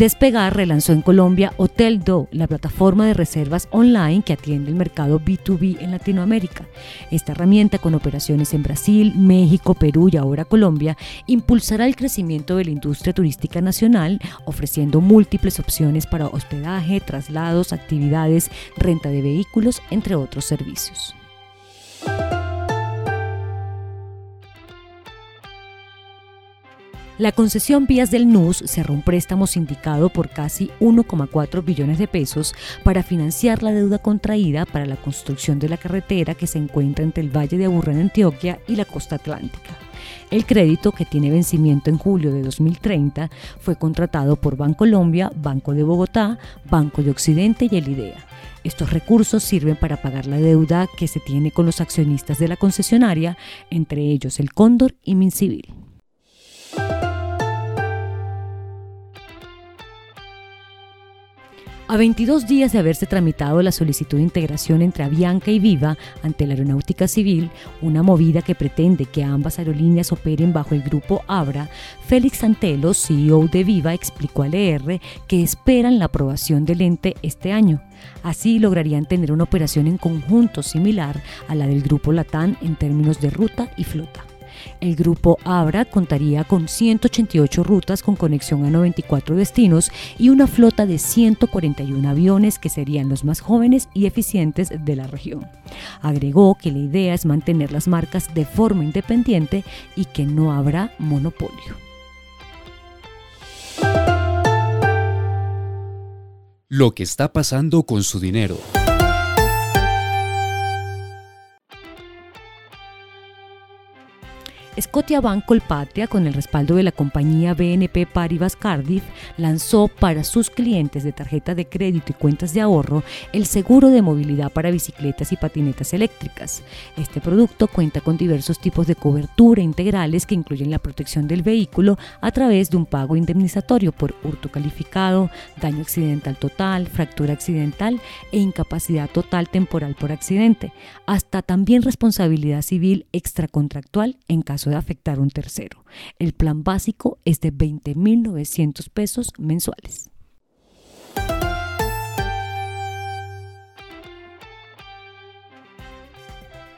Despegar relanzó en Colombia Hotel Do, la plataforma de reservas online que atiende el mercado B2B en Latinoamérica. Esta herramienta, con operaciones en Brasil, México, Perú y ahora Colombia, impulsará el crecimiento de la industria turística nacional, ofreciendo múltiples opciones para hospedaje, traslados, actividades, renta de vehículos, entre otros servicios. La concesión Vías del NUS cerró un préstamo sindicado por casi 1,4 billones de pesos para financiar la deuda contraída para la construcción de la carretera que se encuentra entre el Valle de Aburrá en Antioquia y la costa atlántica. El crédito, que tiene vencimiento en julio de 2030, fue contratado por Bancolombia, Banco de Bogotá, Banco de Occidente y el IDEA. Estos recursos sirven para pagar la deuda que se tiene con los accionistas de la concesionaria, entre ellos el Cóndor y Mincivil. A 22 días de haberse tramitado la solicitud de integración entre Avianca y Viva ante la Aeronáutica Civil, una movida que pretende que ambas aerolíneas operen bajo el grupo Abra, Félix Santelo, CEO de Viva, explicó al ER que esperan la aprobación del ente este año. Así lograrían tener una operación en conjunto similar a la del grupo Latán en términos de ruta y flota. El grupo Abra contaría con 188 rutas con conexión a 94 destinos y una flota de 141 aviones que serían los más jóvenes y eficientes de la región. Agregó que la idea es mantener las marcas de forma independiente y que no habrá monopolio. Lo que está pasando con su dinero. Scotiabank Colpatria, con el respaldo de la compañía BNP Paribas Cardiff, lanzó para sus clientes de tarjeta de crédito y cuentas de ahorro el seguro de movilidad para bicicletas y patinetas eléctricas. Este producto cuenta con diversos tipos de cobertura integrales que incluyen la protección del vehículo a través de un pago indemnizatorio por hurto calificado, daño accidental total, fractura accidental e incapacidad total temporal por accidente, hasta también responsabilidad civil extracontractual en caso afectar a un tercero. El plan básico es de 20.900 pesos mensuales.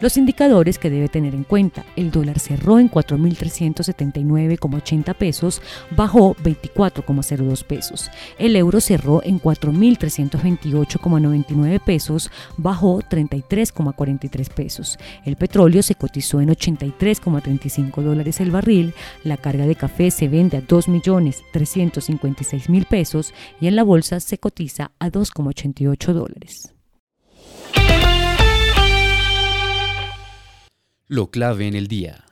Los indicadores que debe tener en cuenta. El dólar cerró en 4.379,80 pesos, bajó 24,02 pesos. El euro cerró en 4.328,99 pesos, bajó 33,43 pesos. El petróleo se cotizó en 83,35 dólares el barril. La carga de café se vende a 2.356.000 pesos y en la bolsa se cotiza a 2,88 dólares. Lo clave en el día.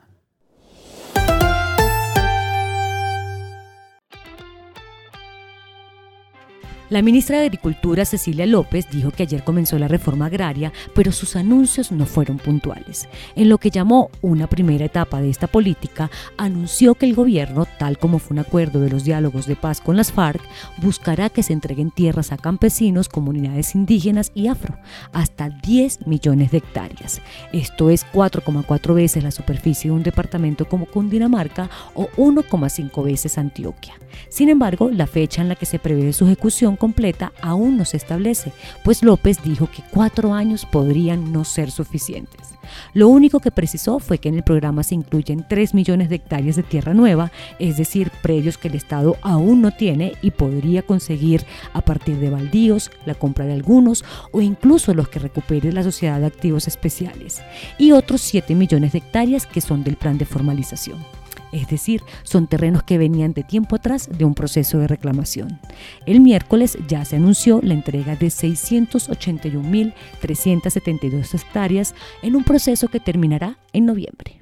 La ministra de Agricultura, Cecilia López, dijo que ayer comenzó la reforma agraria, pero sus anuncios no fueron puntuales. En lo que llamó una primera etapa de esta política, anunció que el gobierno, tal como fue un acuerdo de los diálogos de paz con las FARC, buscará que se entreguen tierras a campesinos, comunidades indígenas y afro, hasta 10 millones de hectáreas. Esto es 4,4 veces la superficie de un departamento como Cundinamarca o 1,5 veces Antioquia. Sin embargo, la fecha en la que se prevé su ejecución completa aún no se establece, pues López dijo que cuatro años podrían no ser suficientes. Lo único que precisó fue que en el programa se incluyen 3 millones de hectáreas de tierra nueva, es decir, predios que el Estado aún no tiene y podría conseguir a partir de baldíos, la compra de algunos o incluso los que recupere la Sociedad de Activos Especiales, y otros 7 millones de hectáreas que son del plan de formalización es decir, son terrenos que venían de tiempo atrás de un proceso de reclamación. El miércoles ya se anunció la entrega de 681.372 hectáreas en un proceso que terminará en noviembre.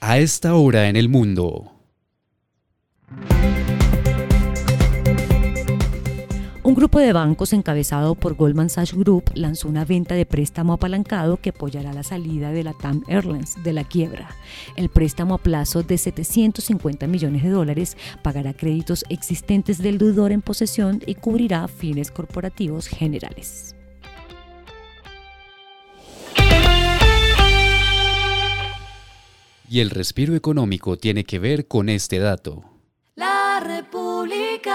A esta hora en el mundo. Un grupo de bancos encabezado por Goldman Sachs Group lanzó una venta de préstamo apalancado que apoyará la salida de la TAM Airlines de la quiebra. El préstamo a plazo de 750 millones de dólares pagará créditos existentes del deudor en posesión y cubrirá fines corporativos generales. Y el respiro económico tiene que ver con este dato. La República.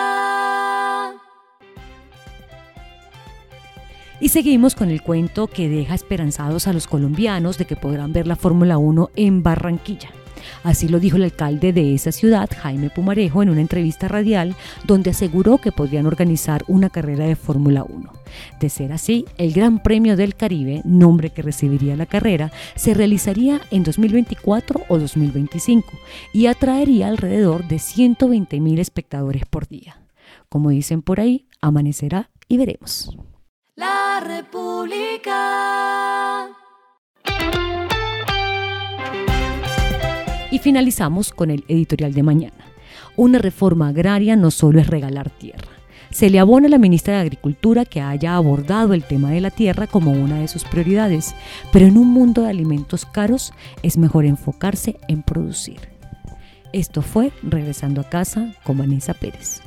Y seguimos con el cuento que deja esperanzados a los colombianos de que podrán ver la Fórmula 1 en Barranquilla. Así lo dijo el alcalde de esa ciudad, Jaime Pumarejo, en una entrevista radial donde aseguró que podrían organizar una carrera de Fórmula 1. De ser así, el Gran Premio del Caribe, nombre que recibiría la carrera, se realizaría en 2024 o 2025 y atraería alrededor de 120 mil espectadores por día. Como dicen por ahí, amanecerá y veremos. La República. Y finalizamos con el editorial de mañana. Una reforma agraria no solo es regalar tierra. Se le abona a la ministra de Agricultura que haya abordado el tema de la tierra como una de sus prioridades, pero en un mundo de alimentos caros es mejor enfocarse en producir. Esto fue Regresando a casa con Vanessa Pérez.